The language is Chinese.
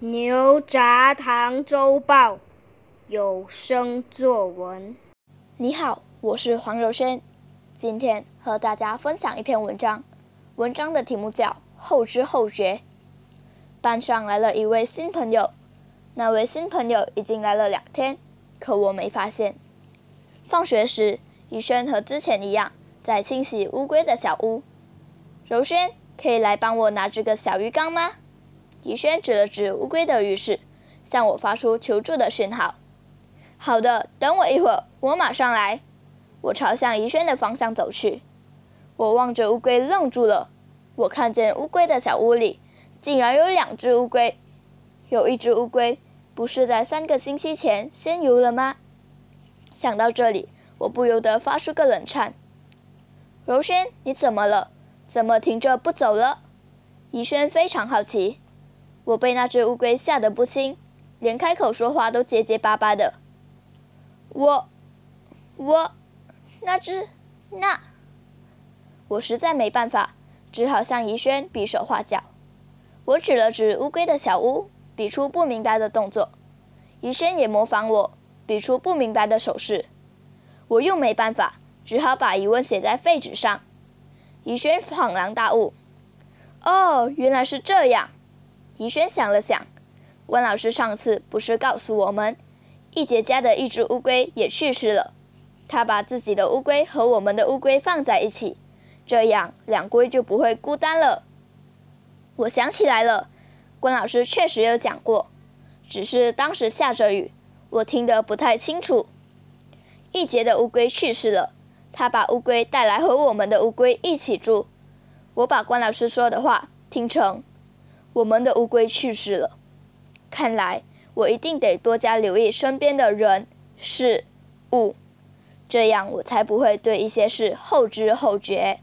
牛轧糖周报有声作文。你好，我是黄柔萱，今天和大家分享一篇文章。文章的题目叫《后知后觉》。班上来了一位新朋友，那位新朋友已经来了两天，可我没发现。放学时，雨轩和之前一样在清洗乌龟的小屋。柔萱，可以来帮我拿这个小鱼缸吗？怡轩指了指乌龟的浴室，向我发出求助的讯号。好的，等我一会儿，我马上来。我朝向怡轩的方向走去。我望着乌龟愣住了。我看见乌龟的小屋里，竟然有两只乌龟。有一只乌龟，不是在三个星期前先游了吗？想到这里，我不由得发出个冷颤。柔萱，你怎么了？怎么停着不走了？怡轩非常好奇。我被那只乌龟吓得不轻，连开口说话都结结巴巴的。我，我，那只，那，我实在没办法，只好向怡轩比手画脚。我指了指乌龟的小屋，比出不明白的动作。怡轩也模仿我，比出不明白的手势。我又没办法，只好把疑问写在废纸上。怡轩恍然大悟：“哦，原来是这样。”怡轩想了想，关老师上次不是告诉我们，易杰家的一只乌龟也去世了。他把自己的乌龟和我们的乌龟放在一起，这样两龟就不会孤单了。我想起来了，关老师确实有讲过，只是当时下着雨，我听得不太清楚。易杰的乌龟去世了，他把乌龟带来和我们的乌龟一起住。我把关老师说的话听成。我们的乌龟去世了，看来我一定得多加留意身边的人事物，这样我才不会对一些事后知后觉。